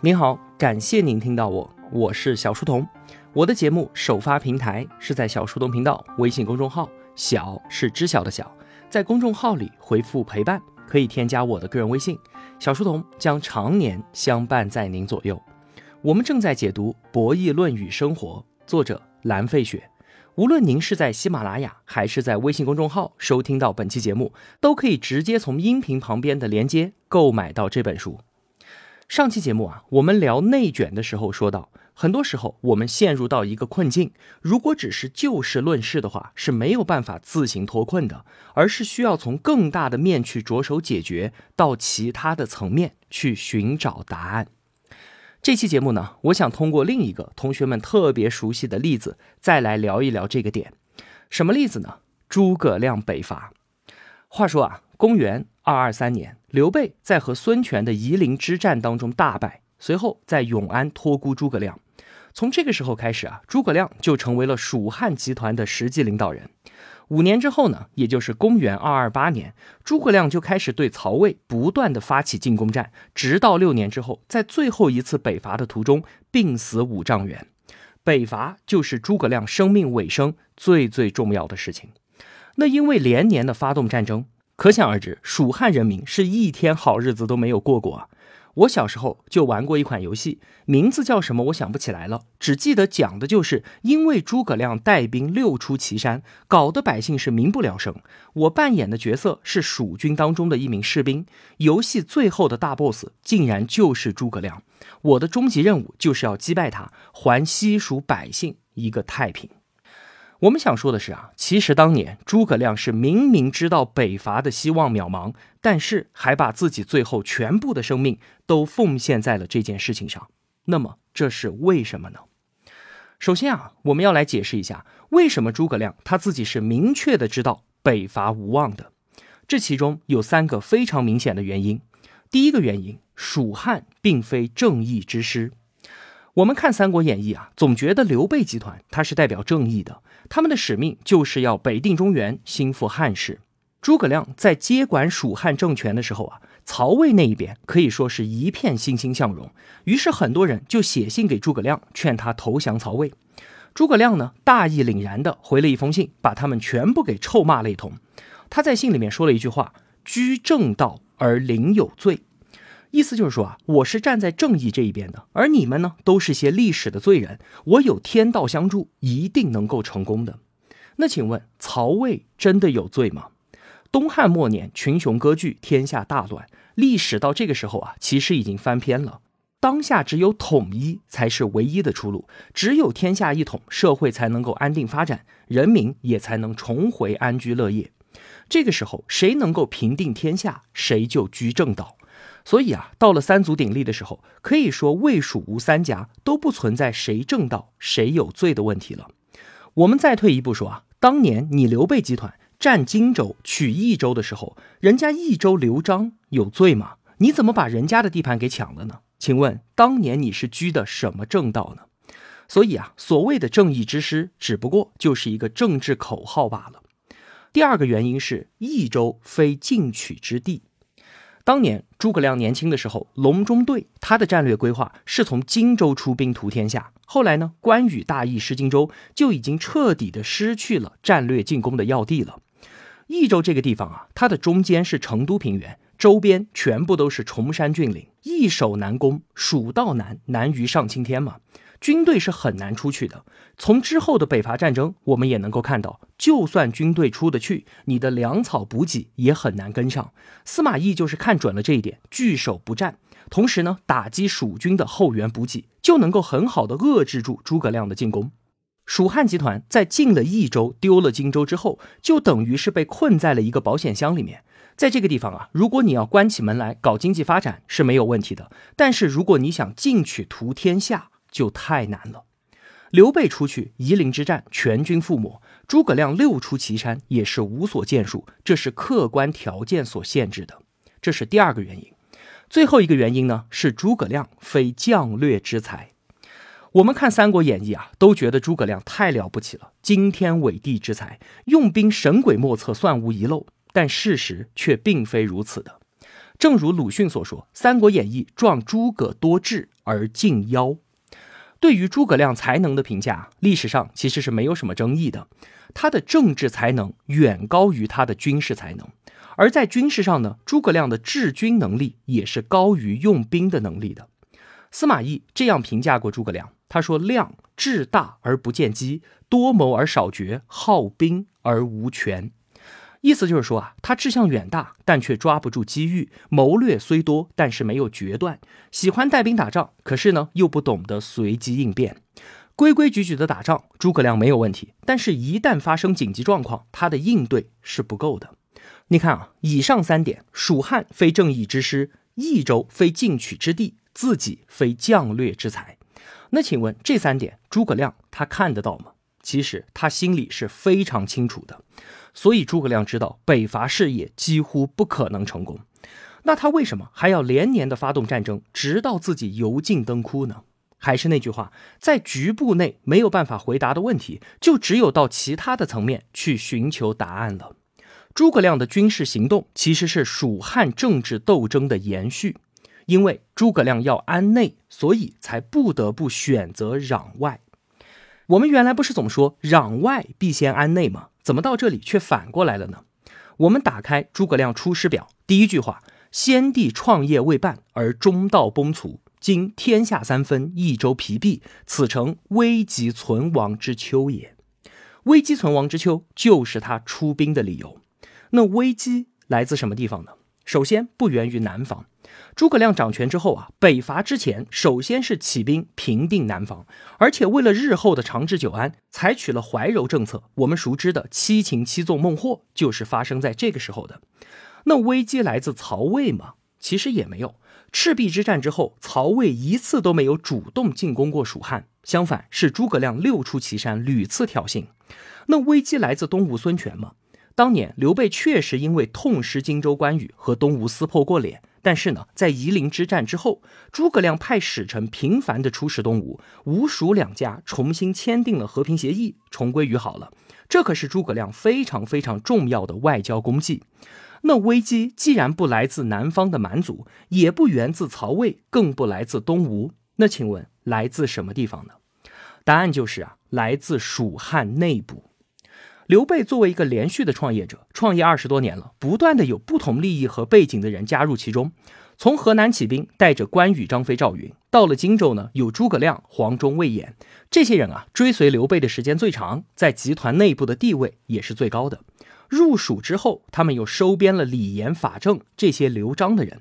您好，感谢您听到我，我是小书童。我的节目首发平台是在小书童频道微信公众号，小是知晓的小，在公众号里回复陪伴，可以添加我的个人微信，小书童将常年相伴在您左右。我们正在解读《博弈论与生活》，作者蓝费雪。无论您是在喜马拉雅还是在微信公众号收听到本期节目，都可以直接从音频旁边的链接购买到这本书。上期节目啊，我们聊内卷的时候说到，很多时候我们陷入到一个困境，如果只是就事论事的话，是没有办法自行脱困的，而是需要从更大的面去着手解决，到其他的层面去寻找答案。这期节目呢，我想通过另一个同学们特别熟悉的例子，再来聊一聊这个点。什么例子呢？诸葛亮北伐。话说啊，公元二二三年。刘备在和孙权的夷陵之战当中大败，随后在永安托孤诸葛亮。从这个时候开始啊，诸葛亮就成为了蜀汉集团的实际领导人。五年之后呢，也就是公元二二八年，诸葛亮就开始对曹魏不断的发起进攻战，直到六年之后，在最后一次北伐的途中病死五丈原。北伐就是诸葛亮生命尾声最最重要的事情。那因为连年的发动战争。可想而知，蜀汉人民是一天好日子都没有过过啊！我小时候就玩过一款游戏，名字叫什么我想不起来了，只记得讲的就是因为诸葛亮带兵六出祁山，搞得百姓是民不聊生。我扮演的角色是蜀军当中的一名士兵，游戏最后的大 boss 竟然就是诸葛亮，我的终极任务就是要击败他，还西蜀百姓一个太平。我们想说的是啊，其实当年诸葛亮是明明知道北伐的希望渺茫，但是还把自己最后全部的生命都奉献在了这件事情上。那么这是为什么呢？首先啊，我们要来解释一下为什么诸葛亮他自己是明确的知道北伐无望的。这其中有三个非常明显的原因。第一个原因，蜀汉并非正义之师。我们看《三国演义》啊，总觉得刘备集团他是代表正义的。他们的使命就是要北定中原，兴复汉室。诸葛亮在接管蜀汉政权的时候啊，曹魏那一边可以说是一片欣欣向荣。于是很多人就写信给诸葛亮，劝他投降曹魏。诸葛亮呢，大义凛然的回了一封信，把他们全部给臭骂了一通。他在信里面说了一句话：“居正道而临有罪。”意思就是说啊，我是站在正义这一边的，而你们呢，都是些历史的罪人。我有天道相助，一定能够成功的。那请问，曹魏真的有罪吗？东汉末年，群雄割据，天下大乱。历史到这个时候啊，其实已经翻篇了。当下只有统一才是唯一的出路，只有天下一统，社会才能够安定发展，人民也才能重回安居乐业。这个时候，谁能够平定天下，谁就居正道。所以啊，到了三足鼎立的时候，可以说魏蜀吴三家都不存在谁正道谁有罪的问题了。我们再退一步说啊，当年你刘备集团占荆州、取益州的时候，人家益州刘璋有罪吗？你怎么把人家的地盘给抢了呢？请问当年你是居的什么正道呢？所以啊，所谓的正义之师，只不过就是一个政治口号罢了。第二个原因是益州非进取之地。当年诸葛亮年轻的时候，隆中对他的战略规划是从荆州出兵图天下。后来呢，关羽大意失荆州，就已经彻底的失去了战略进攻的要地了。益州这个地方啊，它的中间是成都平原，周边全部都是崇山峻岭，易守难攻，蜀道难，难于上青天嘛。军队是很难出去的。从之后的北伐战争，我们也能够看到，就算军队出得去，你的粮草补给也很难跟上。司马懿就是看准了这一点，据守不战，同时呢，打击蜀军的后援补给，就能够很好的遏制住诸葛亮的进攻。蜀汉集团在进了益州、丢了荆州之后，就等于是被困在了一个保险箱里面。在这个地方啊，如果你要关起门来搞经济发展是没有问题的，但是如果你想进取图天下，就太难了。刘备出去夷陵之战，全军覆没；诸葛亮六出祁山，也是无所建树。这是客观条件所限制的，这是第二个原因。最后一个原因呢，是诸葛亮非将略之才。我们看《三国演义》啊，都觉得诸葛亮太了不起了，惊天伟地之才，用兵神鬼莫测，算无遗漏。但事实却并非如此的。正如鲁迅所说，《三国演义》壮诸葛多智而近妖。对于诸葛亮才能的评价，历史上其实是没有什么争议的。他的政治才能远高于他的军事才能，而在军事上呢，诸葛亮的治军能力也是高于用兵的能力的。司马懿这样评价过诸葛亮，他说：“亮志大而不见机，多谋而少决，好兵而无权。”意思就是说啊，他志向远大，但却抓不住机遇；谋略虽多，但是没有决断。喜欢带兵打仗，可是呢，又不懂得随机应变。规规矩矩的打仗，诸葛亮没有问题。但是，一旦发生紧急状况，他的应对是不够的。你看啊，以上三点：蜀汉非正义之师，益州非进取之地，自己非将略之才。那请问这三点，诸葛亮他看得到吗？其实他心里是非常清楚的。所以诸葛亮知道北伐事业几乎不可能成功，那他为什么还要连年的发动战争，直到自己油尽灯枯呢？还是那句话，在局部内没有办法回答的问题，就只有到其他的层面去寻求答案了。诸葛亮的军事行动其实是蜀汉政治斗争的延续，因为诸葛亮要安内，所以才不得不选择攘外。我们原来不是总说攘外必先安内吗？怎么到这里却反过来了呢？我们打开诸葛亮《出师表》，第一句话：“先帝创业未半而中道崩殂，今天下三分，益州疲弊，此诚危急存亡之秋也。”危机存亡之秋就是他出兵的理由。那危机来自什么地方呢？首先不源于南方。诸葛亮掌权之后啊，北伐之前，首先是起兵平定南方，而且为了日后的长治久安，采取了怀柔政策。我们熟知的七擒七纵孟获，就是发生在这个时候的。那危机来自曹魏吗？其实也没有。赤壁之战之后，曹魏一次都没有主动进攻过蜀汉，相反是诸葛亮六出祁山，屡次挑衅。那危机来自东吴孙权吗？当年刘备确实因为痛失荆州关羽，和东吴撕破过脸。但是呢，在夷陵之战之后，诸葛亮派使臣频繁的出使东吴，吴蜀两家重新签订了和平协议，重归于好了。这可是诸葛亮非常非常重要的外交功绩。那危机既然不来自南方的蛮族，也不源自曹魏，更不来自东吴，那请问来自什么地方呢？答案就是啊，来自蜀汉内部。刘备作为一个连续的创业者，创业二十多年了，不断的有不同利益和背景的人加入其中。从河南起兵，带着关羽、张飞、赵云，到了荆州呢，有诸葛亮、黄忠、魏延，这些人啊，追随刘备的时间最长，在集团内部的地位也是最高的。入蜀之后，他们又收编了李严、法正这些刘璋的人。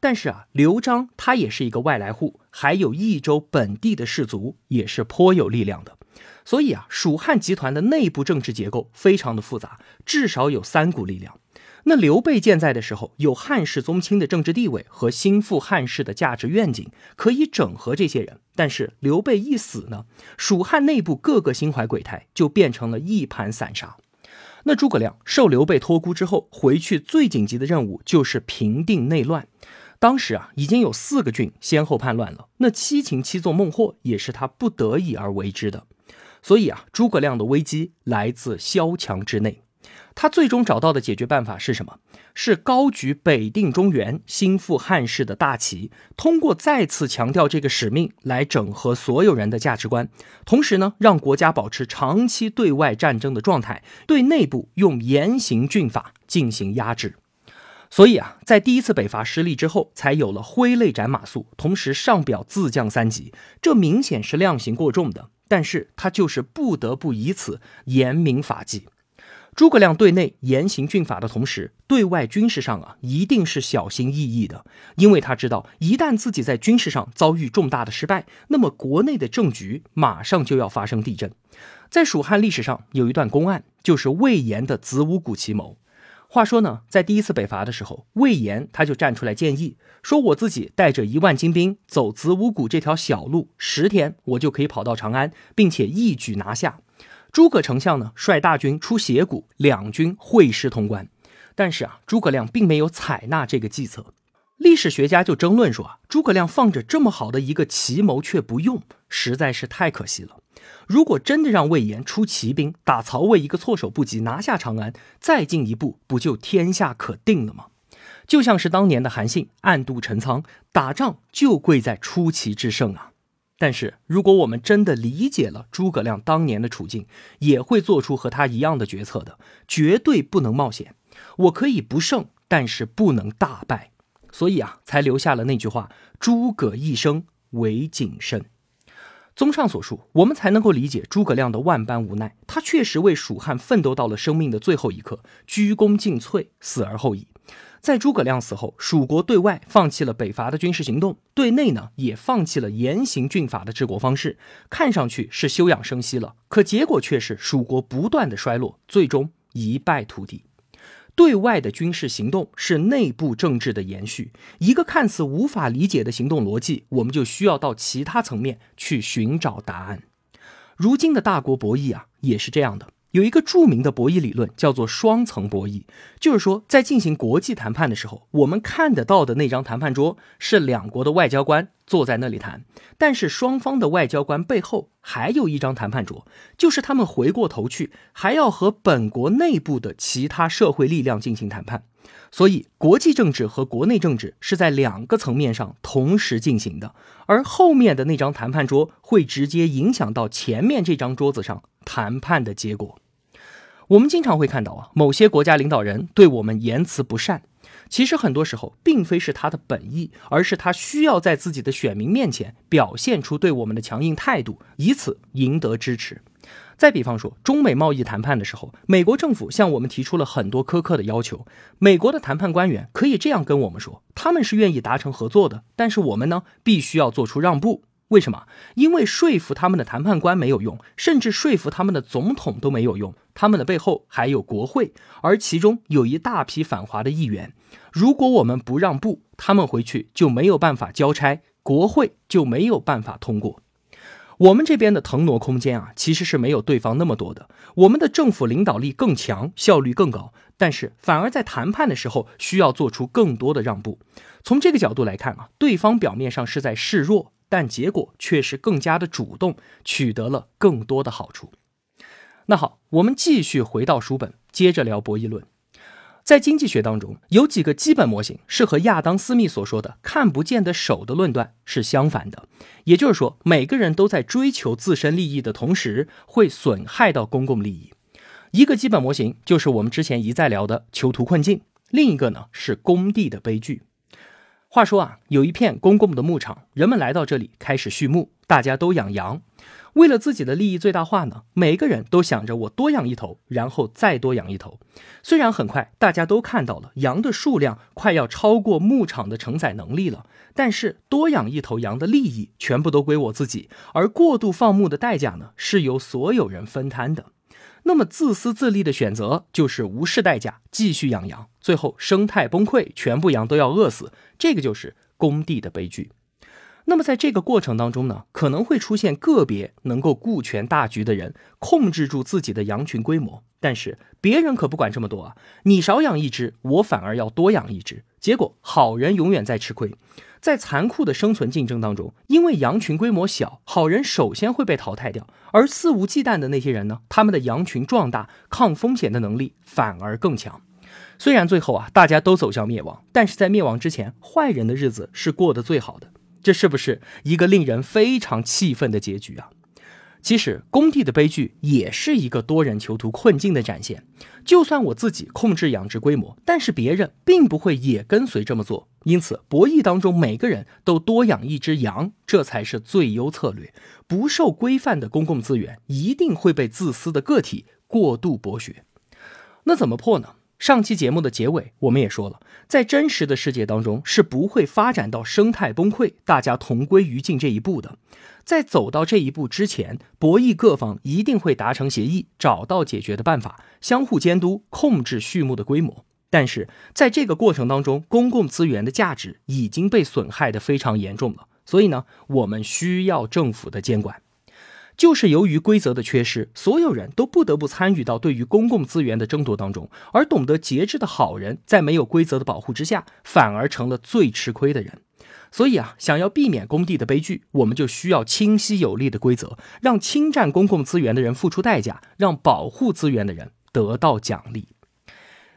但是啊，刘璋他也是一个外来户，还有益州本地的士族，也是颇有力量的。所以啊，蜀汉集团的内部政治结构非常的复杂，至少有三股力量。那刘备健在的时候，有汉室宗亲的政治地位和心腹汉室的价值愿景，可以整合这些人。但是刘备一死呢，蜀汉内部各个心怀鬼胎，就变成了一盘散沙。那诸葛亮受刘备托孤之后，回去最紧急的任务就是平定内乱。当时啊，已经有四个郡先后叛乱了，那七擒七纵孟获也是他不得已而为之的。所以啊，诸葛亮的危机来自萧墙之内。他最终找到的解决办法是什么？是高举北定中原、兴复汉室的大旗，通过再次强调这个使命来整合所有人的价值观，同时呢，让国家保持长期对外战争的状态，对内部用严刑峻法进行压制。所以啊，在第一次北伐失利之后，才有了挥泪斩马谡，同时上表自降三级，这明显是量刑过重的。但是他就是不得不以此严明法纪。诸葛亮对内严刑峻法的同时，对外军事上啊，一定是小心翼翼的，因为他知道，一旦自己在军事上遭遇重大的失败，那么国内的政局马上就要发生地震。在蜀汉历史上有一段公案，就是魏延的子午谷奇谋。话说呢，在第一次北伐的时候，魏延他就站出来建议说：“我自己带着一万精兵走子午谷这条小路，十天我就可以跑到长安，并且一举拿下。”诸葛丞相呢，率大军出斜谷，两军会师通关。但是啊，诸葛亮并没有采纳这个计策。历史学家就争论说啊，诸葛亮放着这么好的一个奇谋却不用，实在是太可惜了。如果真的让魏延出奇兵打曹魏一个措手不及，拿下长安，再进一步不就天下可定了吗？就像是当年的韩信暗度陈仓，打仗就贵在出奇制胜啊。但是，如果我们真的理解了诸葛亮当年的处境，也会做出和他一样的决策的，绝对不能冒险。我可以不胜，但是不能大败。所以啊，才留下了那句话：“诸葛一生唯谨慎。”综上所述，我们才能够理解诸葛亮的万般无奈。他确实为蜀汉奋斗到了生命的最后一刻，鞠躬尽瘁，死而后已。在诸葛亮死后，蜀国对外放弃了北伐的军事行动，对内呢也放弃了严刑峻法的治国方式，看上去是休养生息了，可结果却是蜀国不断的衰落，最终一败涂地。对外的军事行动是内部政治的延续，一个看似无法理解的行动逻辑，我们就需要到其他层面去寻找答案。如今的大国博弈啊，也是这样的。有一个著名的博弈理论，叫做双层博弈，就是说，在进行国际谈判的时候，我们看得到的那张谈判桌是两国的外交官坐在那里谈，但是双方的外交官背后还有一张谈判桌，就是他们回过头去还要和本国内部的其他社会力量进行谈判，所以国际政治和国内政治是在两个层面上同时进行的，而后面的那张谈判桌会直接影响到前面这张桌子上谈判的结果。我们经常会看到啊，某些国家领导人对我们言辞不善，其实很多时候并非是他的本意，而是他需要在自己的选民面前表现出对我们的强硬态度，以此赢得支持。再比方说，中美贸易谈判的时候，美国政府向我们提出了很多苛刻的要求，美国的谈判官员可以这样跟我们说，他们是愿意达成合作的，但是我们呢，必须要做出让步。为什么？因为说服他们的谈判官没有用，甚至说服他们的总统都没有用。他们的背后还有国会，而其中有一大批反华的议员。如果我们不让步，他们回去就没有办法交差，国会就没有办法通过。我们这边的腾挪空间啊，其实是没有对方那么多的。我们的政府领导力更强，效率更高，但是反而在谈判的时候需要做出更多的让步。从这个角度来看啊，对方表面上是在示弱。但结果却是更加的主动，取得了更多的好处。那好，我们继续回到书本，接着聊博弈论。在经济学当中，有几个基本模型是和亚当·斯密所说的“看不见的手”的论断是相反的。也就是说，每个人都在追求自身利益的同时，会损害到公共利益。一个基本模型就是我们之前一再聊的囚徒困境，另一个呢是工地的悲剧。话说啊，有一片公共的牧场，人们来到这里开始畜牧，大家都养羊。为了自己的利益最大化呢，每个人都想着我多养一头，然后再多养一头。虽然很快大家都看到了羊的数量快要超过牧场的承载能力了，但是多养一头羊的利益全部都归我自己，而过度放牧的代价呢，是由所有人分摊的。那么自私自利的选择就是无视代价继续养羊，最后生态崩溃，全部羊都要饿死，这个就是工地的悲剧。那么在这个过程当中呢，可能会出现个别能够顾全大局的人，控制住自己的羊群规模，但是别人可不管这么多啊，你少养一只，我反而要多养一只，结果好人永远在吃亏。在残酷的生存竞争当中，因为羊群规模小，好人首先会被淘汰掉，而肆无忌惮的那些人呢，他们的羊群壮大，抗风险的能力反而更强。虽然最后啊，大家都走向灭亡，但是在灭亡之前，坏人的日子是过得最好的。这是不是一个令人非常气愤的结局啊？其实，工地的悲剧也是一个多人囚徒困境的展现。就算我自己控制养殖规模，但是别人并不会也跟随这么做。因此，博弈当中每个人都多养一只羊，这才是最优策略。不受规范的公共资源一定会被自私的个体过度剥削。那怎么破呢？上期节目的结尾，我们也说了，在真实的世界当中是不会发展到生态崩溃、大家同归于尽这一步的。在走到这一步之前，博弈各方一定会达成协议，找到解决的办法，相互监督，控制畜牧的规模。但是在这个过程当中，公共资源的价值已经被损害的非常严重了。所以呢，我们需要政府的监管。就是由于规则的缺失，所有人都不得不参与到对于公共资源的争夺当中，而懂得节制的好人，在没有规则的保护之下，反而成了最吃亏的人。所以啊，想要避免工地的悲剧，我们就需要清晰有力的规则，让侵占公共资源的人付出代价，让保护资源的人得到奖励。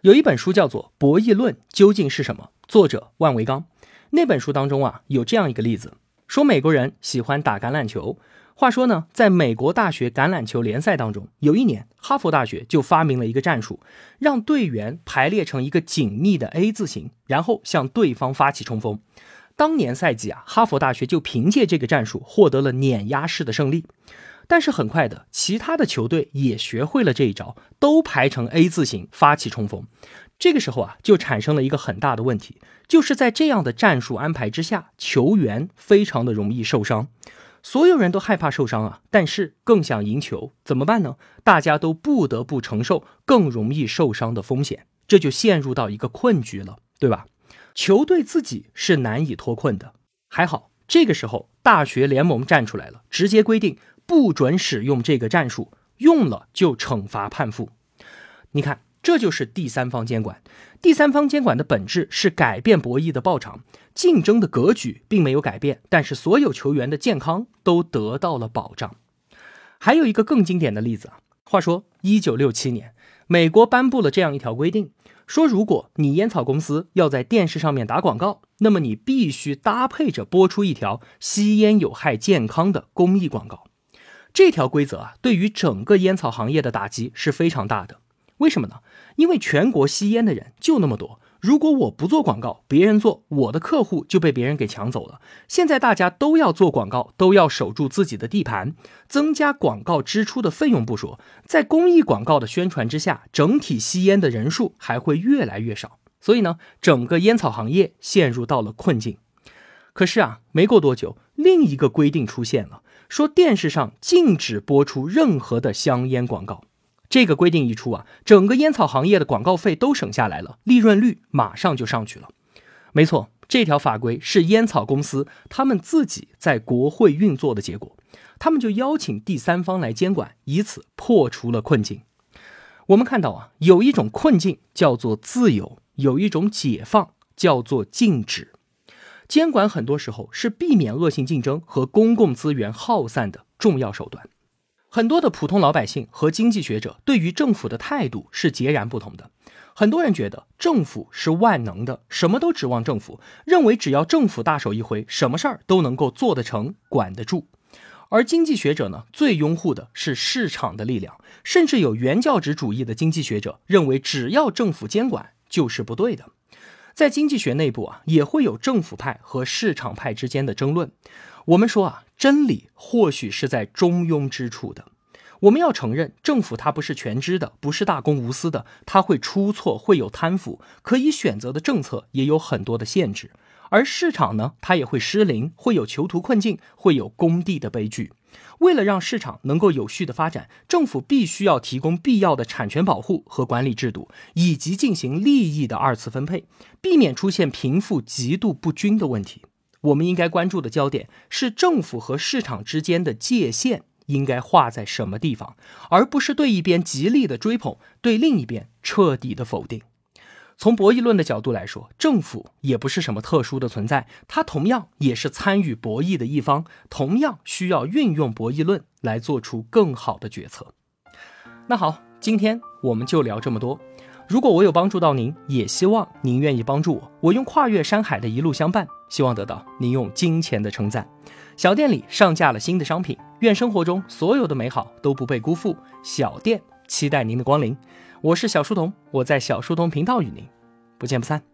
有一本书叫做《博弈论究竟是什么》，作者万维钢。那本书当中啊，有这样一个例子，说美国人喜欢打橄榄球。话说呢，在美国大学橄榄球联赛当中，有一年哈佛大学就发明了一个战术，让队员排列成一个紧密的 A 字形，然后向对方发起冲锋。当年赛季啊，哈佛大学就凭借这个战术获得了碾压式的胜利。但是很快的，其他的球队也学会了这一招，都排成 A 字形发起冲锋。这个时候啊，就产生了一个很大的问题，就是在这样的战术安排之下，球员非常的容易受伤。所有人都害怕受伤啊，但是更想赢球，怎么办呢？大家都不得不承受更容易受伤的风险，这就陷入到一个困局了，对吧？球队自己是难以脱困的，还好这个时候大学联盟站出来了，直接规定不准使用这个战术，用了就惩罚判负。你看。这就是第三方监管。第三方监管的本质是改变博弈的报偿，竞争的格局并没有改变，但是所有球员的健康都得到了保障。还有一个更经典的例子啊，话说一九六七年，美国颁布了这样一条规定，说如果你烟草公司要在电视上面打广告，那么你必须搭配着播出一条吸烟有害健康的公益广告。这条规则啊，对于整个烟草行业的打击是非常大的。为什么呢？因为全国吸烟的人就那么多，如果我不做广告，别人做，我的客户就被别人给抢走了。现在大家都要做广告，都要守住自己的地盘，增加广告支出的费用不说，在公益广告的宣传之下，整体吸烟的人数还会越来越少。所以呢，整个烟草行业陷入到了困境。可是啊，没过多久，另一个规定出现了，说电视上禁止播出任何的香烟广告。这个规定一出啊，整个烟草行业的广告费都省下来了，利润率马上就上去了。没错，这条法规是烟草公司他们自己在国会运作的结果，他们就邀请第三方来监管，以此破除了困境。我们看到啊，有一种困境叫做自由，有一种解放叫做禁止。监管很多时候是避免恶性竞争和公共资源耗散的重要手段。很多的普通老百姓和经济学者对于政府的态度是截然不同的。很多人觉得政府是万能的，什么都指望政府，认为只要政府大手一挥，什么事儿都能够做得成、管得住。而经济学者呢，最拥护的是市场的力量，甚至有原教旨主义的经济学者认为，只要政府监管就是不对的。在经济学内部啊，也会有政府派和市场派之间的争论。我们说啊，真理或许是在中庸之处的。我们要承认，政府它不是全知的，不是大公无私的，它会出错，会有贪腐，可以选择的政策也有很多的限制。而市场呢，它也会失灵，会有囚徒困境，会有工地的悲剧。为了让市场能够有序的发展，政府必须要提供必要的产权保护和管理制度，以及进行利益的二次分配，避免出现贫富极度不均的问题。我们应该关注的焦点是政府和市场之间的界限应该画在什么地方，而不是对一边极力的追捧，对另一边彻底的否定。从博弈论的角度来说，政府也不是什么特殊的存在，它同样也是参与博弈的一方，同样需要运用博弈论来做出更好的决策。那好，今天我们就聊这么多。如果我有帮助到您，也希望您愿意帮助我。我用跨越山海的一路相伴，希望得到您用金钱的称赞。小店里上架了新的商品，愿生活中所有的美好都不被辜负。小店期待您的光临。我是小书童，我在小书童频道与您不见不散。